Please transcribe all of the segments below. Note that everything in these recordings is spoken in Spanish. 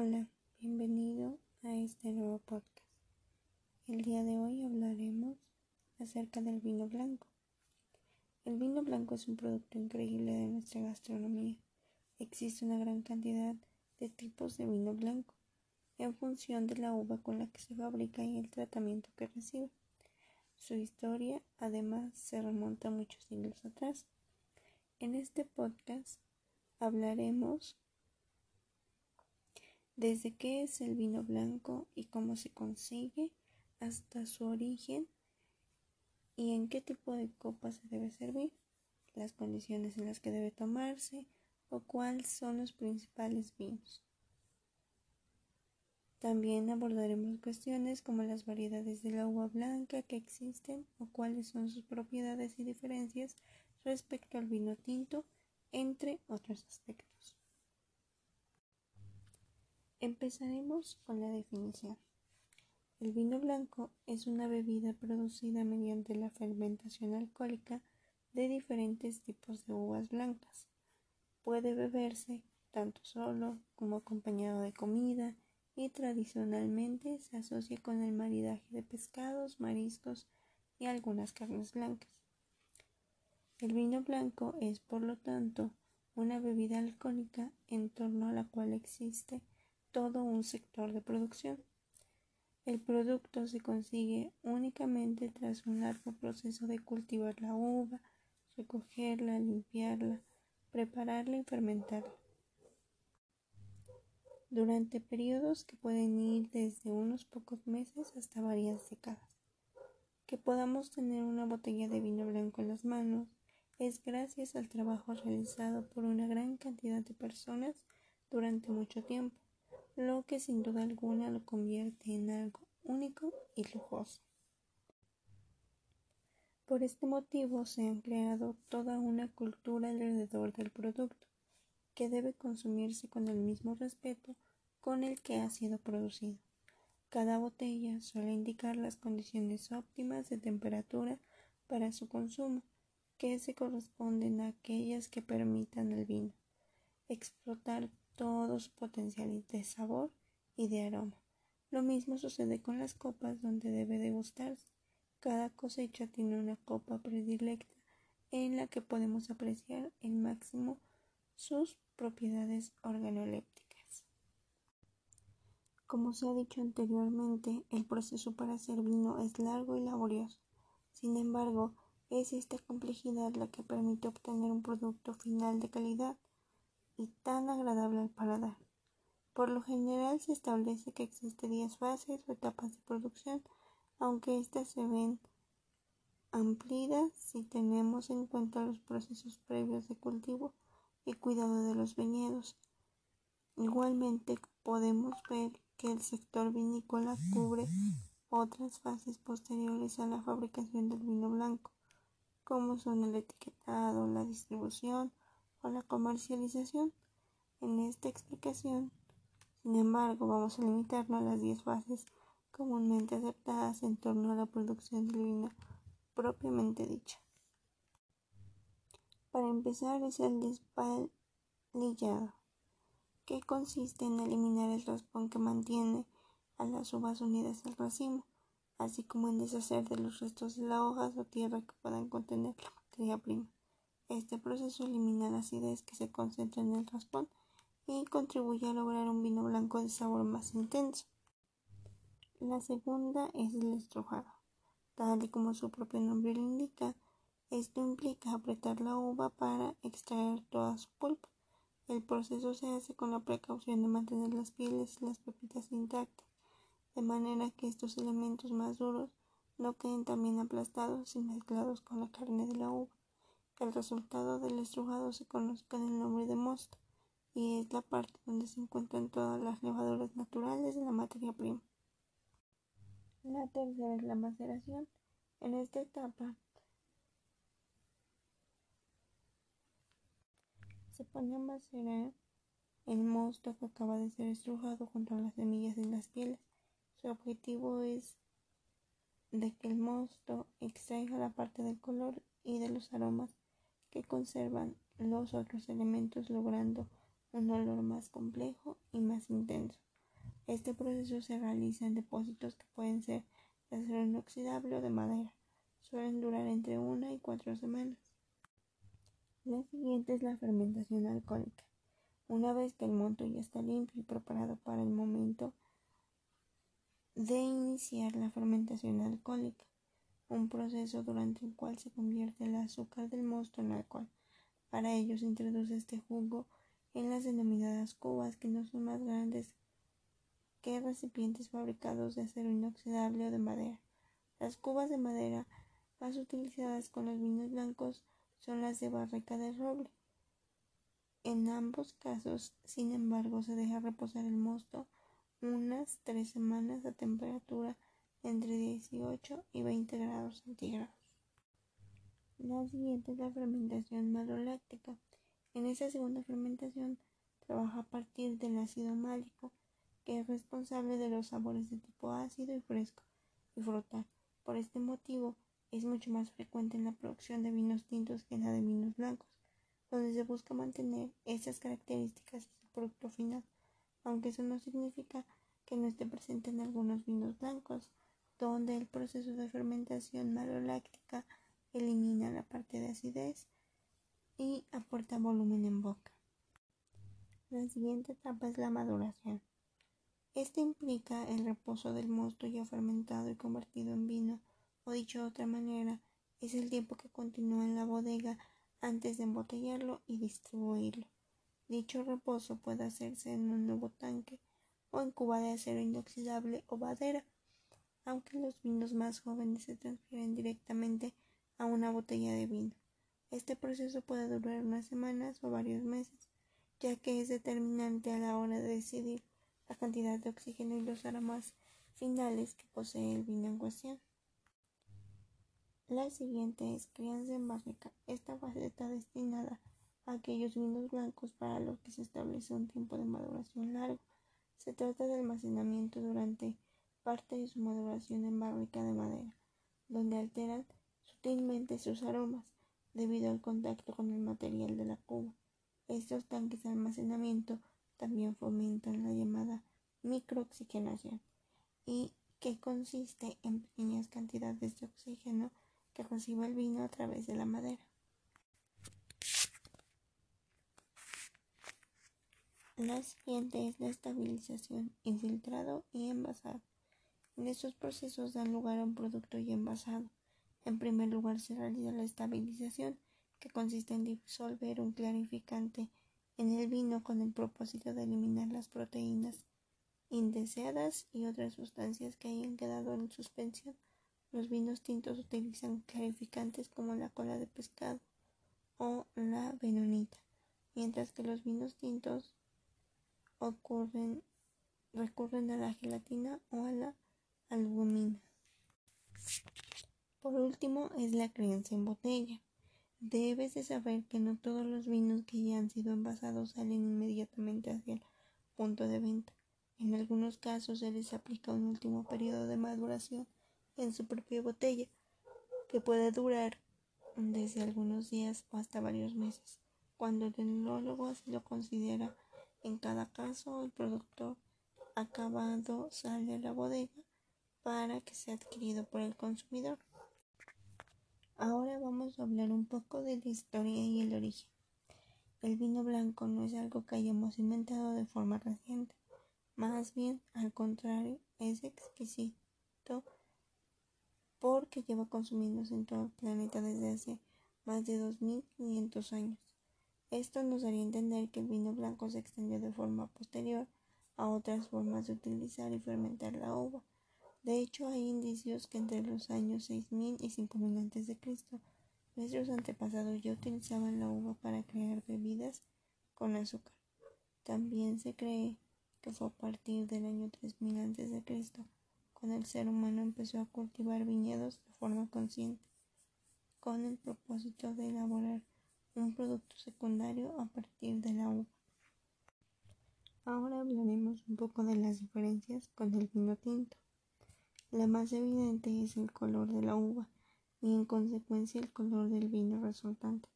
Hola, bienvenido a este nuevo podcast. El día de hoy hablaremos acerca del vino blanco. El vino blanco es un producto increíble de nuestra gastronomía. Existe una gran cantidad de tipos de vino blanco en función de la uva con la que se fabrica y el tratamiento que recibe. Su historia además se remonta muchos siglos atrás. En este podcast hablaremos desde qué es el vino blanco y cómo se consigue hasta su origen y en qué tipo de copa se debe servir, las condiciones en las que debe tomarse o cuáles son los principales vinos. También abordaremos cuestiones como las variedades de la uva blanca que existen o cuáles son sus propiedades y diferencias respecto al vino tinto, entre otros aspectos. Empezaremos con la definición. El vino blanco es una bebida producida mediante la fermentación alcohólica de diferentes tipos de uvas blancas. Puede beberse tanto solo como acompañado de comida y tradicionalmente se asocia con el maridaje de pescados, mariscos y algunas carnes blancas. El vino blanco es, por lo tanto, una bebida alcohólica en torno a la cual existe todo un sector de producción. El producto se consigue únicamente tras un largo proceso de cultivar la uva, recogerla, limpiarla, prepararla y fermentarla. Durante periodos que pueden ir desde unos pocos meses hasta varias décadas. Que podamos tener una botella de vino blanco en las manos es gracias al trabajo realizado por una gran cantidad de personas durante mucho tiempo lo que sin duda alguna lo convierte en algo único y lujoso. Por este motivo se ha creado toda una cultura alrededor del producto, que debe consumirse con el mismo respeto con el que ha sido producido. Cada botella suele indicar las condiciones óptimas de temperatura para su consumo, que se corresponden a aquellas que permitan al vino explotar todo su potencial de sabor y de aroma. Lo mismo sucede con las copas donde debe degustarse. Cada cosecha tiene una copa predilecta en la que podemos apreciar el máximo sus propiedades organolépticas. Como se ha dicho anteriormente, el proceso para hacer vino es largo y laborioso. Sin embargo, es esta complejidad la que permite obtener un producto final de calidad y tan agradable al paladar. Por lo general se establece que existen 10 fases o etapas de producción, aunque éstas se ven ampliadas si tenemos en cuenta los procesos previos de cultivo y cuidado de los viñedos. Igualmente podemos ver que el sector vinícola cubre otras fases posteriores a la fabricación del vino blanco, como son el etiquetado, la distribución, la comercialización. En esta explicación, sin embargo, vamos a limitarnos a las 10 fases comúnmente aceptadas en torno a la producción del vino propiamente dicha. Para empezar es el despalillado, que consiste en eliminar el raspón que mantiene a las uvas unidas al racimo, así como en deshacer de los restos de las hojas o tierra que puedan contener la materia prima. Este proceso elimina la acidez que se concentra en el raspón y contribuye a lograr un vino blanco de sabor más intenso. La segunda es el estrujado. Tal y como su propio nombre lo indica, esto implica apretar la uva para extraer toda su pulpa. El proceso se hace con la precaución de mantener las pieles y las pepitas intactas, de manera que estos elementos más duros no queden también aplastados y mezclados con la carne de la uva. El resultado del estrujado se conoce con el nombre de mosto y es la parte donde se encuentran todas las levaduras naturales de la materia prima. La tercera es la maceración. En esta etapa se pone a macerar el mosto que acaba de ser estrujado junto a las semillas y las pieles. Su objetivo es de que el mosto extraiga la parte del color y de los aromas que conservan los otros elementos logrando un olor más complejo y más intenso. Este proceso se realiza en depósitos que pueden ser de acero inoxidable o de madera. Suelen durar entre una y cuatro semanas. La siguiente es la fermentación alcohólica. Una vez que el monto ya está limpio y preparado para el momento de iniciar la fermentación alcohólica, un proceso durante el cual se convierte el azúcar del mosto en alcohol. Para ello se introduce este jugo en las denominadas cubas que no son más grandes que recipientes fabricados de acero inoxidable o de madera. Las cubas de madera más utilizadas con los vinos blancos son las de barrica de roble. En ambos casos, sin embargo, se deja reposar el mosto unas tres semanas a temperatura entre 18 y 20 grados centígrados. La siguiente es la fermentación maloláctica. En esta segunda fermentación trabaja a partir del ácido málico, que es responsable de los sabores de tipo ácido y fresco y frutal. Por este motivo, es mucho más frecuente en la producción de vinos tintos que en la de vinos blancos, donde se busca mantener estas características en su producto final, aunque eso no significa que no esté presente en algunos vinos blancos, donde el proceso de fermentación maloláctica elimina la parte de acidez y aporta volumen en boca. La siguiente etapa es la maduración. Este implica el reposo del mosto ya fermentado y convertido en vino, o dicho de otra manera, es el tiempo que continúa en la bodega antes de embotellarlo y distribuirlo. Dicho reposo puede hacerse en un nuevo tanque o en cuba de acero inoxidable o madera, aunque los vinos más jóvenes se transfieren directamente a una botella de vino. Este proceso puede durar unas semanas o varios meses, ya que es determinante a la hora de decidir la cantidad de oxígeno y los aromas finales que posee el vino en cuestión. La siguiente es crianza en barrica. Esta fase está destinada a aquellos vinos blancos para los que se establece un tiempo de maduración largo. Se trata de almacenamiento durante parte de su maduración en barrica de madera, donde alteran sutilmente sus aromas debido al contacto con el material de la cuba. Estos tanques de almacenamiento también fomentan la llamada microoxigenación y que consiste en pequeñas cantidades de oxígeno que recibe el vino a través de la madera. La siguiente es la estabilización, infiltrado y envasado. Estos procesos dan lugar a un producto ya envasado. En primer lugar se realiza la estabilización, que consiste en disolver un clarificante en el vino con el propósito de eliminar las proteínas indeseadas y otras sustancias que hayan quedado en suspensión. Los vinos tintos utilizan clarificantes como la cola de pescado o la venonita, mientras que los vinos tintos ocurren, recurren a la gelatina o a la albumina. Por último es la crianza en botella. Debes de saber que no todos los vinos que ya han sido envasados salen inmediatamente hacia el punto de venta. En algunos casos se les aplica un último periodo de maduración en su propia botella, que puede durar desde algunos días o hasta varios meses. Cuando el enólogo así lo considera, en cada caso el producto acabado sale a la bodega para que sea adquirido por el consumidor. Ahora vamos a hablar un poco de la historia y el origen. El vino blanco no es algo que hayamos inventado de forma reciente, más bien al contrario, es exquisito porque lleva consumiéndose en todo el planeta desde hace más de 2500 años. Esto nos daría a entender que el vino blanco se extendió de forma posterior a otras formas de utilizar y fermentar la uva. De hecho, hay indicios que entre los años 6000 y 5000 a.C., nuestros antepasados ya utilizaban la uva para crear bebidas con azúcar. También se cree que fue a partir del año 3000 a.C. cuando el ser humano empezó a cultivar viñedos de forma consciente, con el propósito de elaborar un producto secundario a partir de la uva. Ahora hablaremos un poco de las diferencias con el vino tinto. La más evidente es el color de la uva y en consecuencia el color del vino resultante,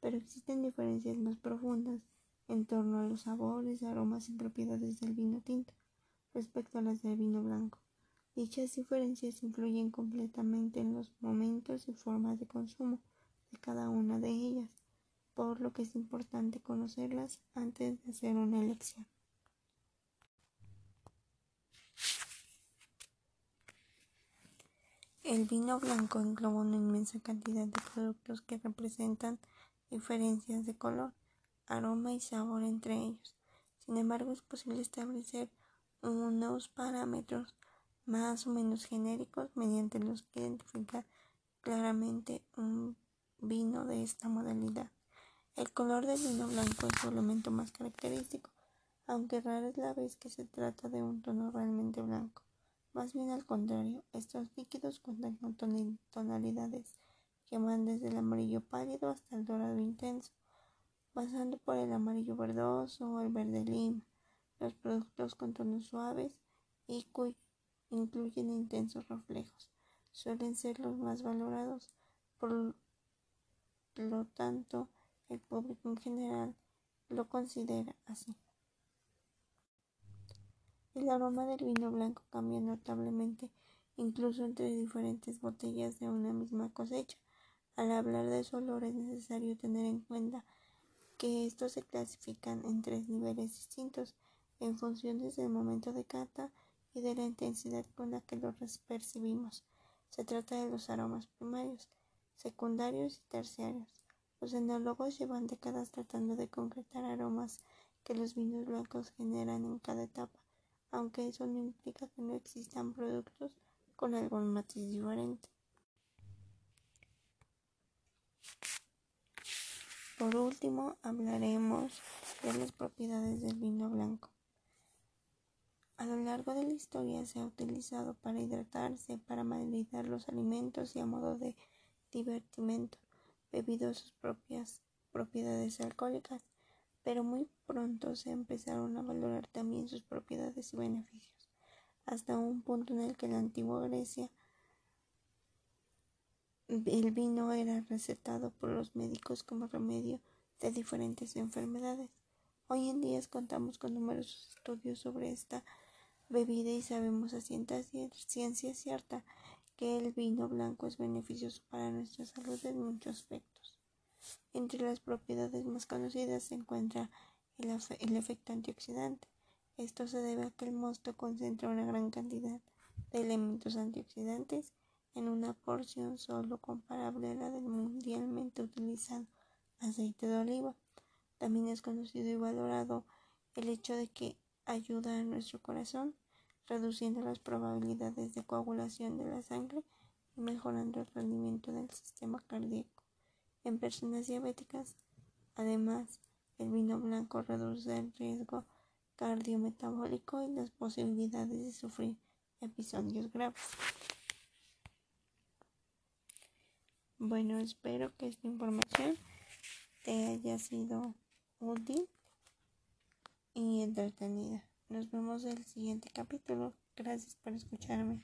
pero existen diferencias más profundas en torno a los sabores, aromas y propiedades del vino tinto respecto a las del vino blanco. Dichas diferencias influyen completamente en los momentos y formas de consumo de cada una de ellas, por lo que es importante conocerlas antes de hacer una elección. El vino blanco engloba una inmensa cantidad de productos que representan diferencias de color, aroma y sabor entre ellos. Sin embargo, es posible establecer unos parámetros más o menos genéricos mediante los que identificar claramente un vino de esta modalidad. El color del vino blanco es su elemento más característico, aunque rara es la vez que se trata de un tono realmente blanco. Más bien al contrario, estos líquidos cuentan con tonalidades que van desde el amarillo pálido hasta el dorado intenso, pasando por el amarillo verdoso o el verde lima. Los productos con tonos suaves y que incluyen intensos reflejos suelen ser los más valorados, por lo tanto el público en general lo considera así. El aroma del vino blanco cambia notablemente incluso entre diferentes botellas de una misma cosecha. Al hablar de su olor es necesario tener en cuenta que estos se clasifican en tres niveles distintos en función del momento de cata y de la intensidad con la que los percibimos. Se trata de los aromas primarios, secundarios y terciarios. Los enólogos llevan décadas tratando de concretar aromas que los vinos blancos generan en cada etapa aunque eso no implica que no existan productos con algún matiz diferente. Por último, hablaremos de las propiedades del vino blanco. A lo largo de la historia se ha utilizado para hidratarse, para maridar los alimentos y a modo de divertimento, debido a sus propias propiedades alcohólicas pero muy pronto se empezaron a valorar también sus propiedades y beneficios, hasta un punto en el que en la antigua Grecia el vino era recetado por los médicos como remedio de diferentes enfermedades. Hoy en día contamos con numerosos estudios sobre esta bebida y sabemos a ciencia cierta que el vino blanco es beneficioso para nuestra salud en muchos aspectos. Entre las propiedades más conocidas se encuentra el, efecto antioxidante. Esto se debe a que el mosto concentra una gran cantidad de elementos antioxidantes en una porción solo comparable a la del mundialmente utilizado aceite de oliva. También es conocido y valorado el hecho de que ayuda a nuestro corazón, reduciendo las probabilidades de coagulación de la sangre y mejorando el rendimiento del sistema cardíaco en personas diabéticas. Además, el vino blanco reduce el riesgo cardiometabólico y las posibilidades de sufrir episodios graves. Bueno, espero que esta información te haya sido útil y entretenida. Nos vemos en el siguiente capítulo. Gracias por escucharme.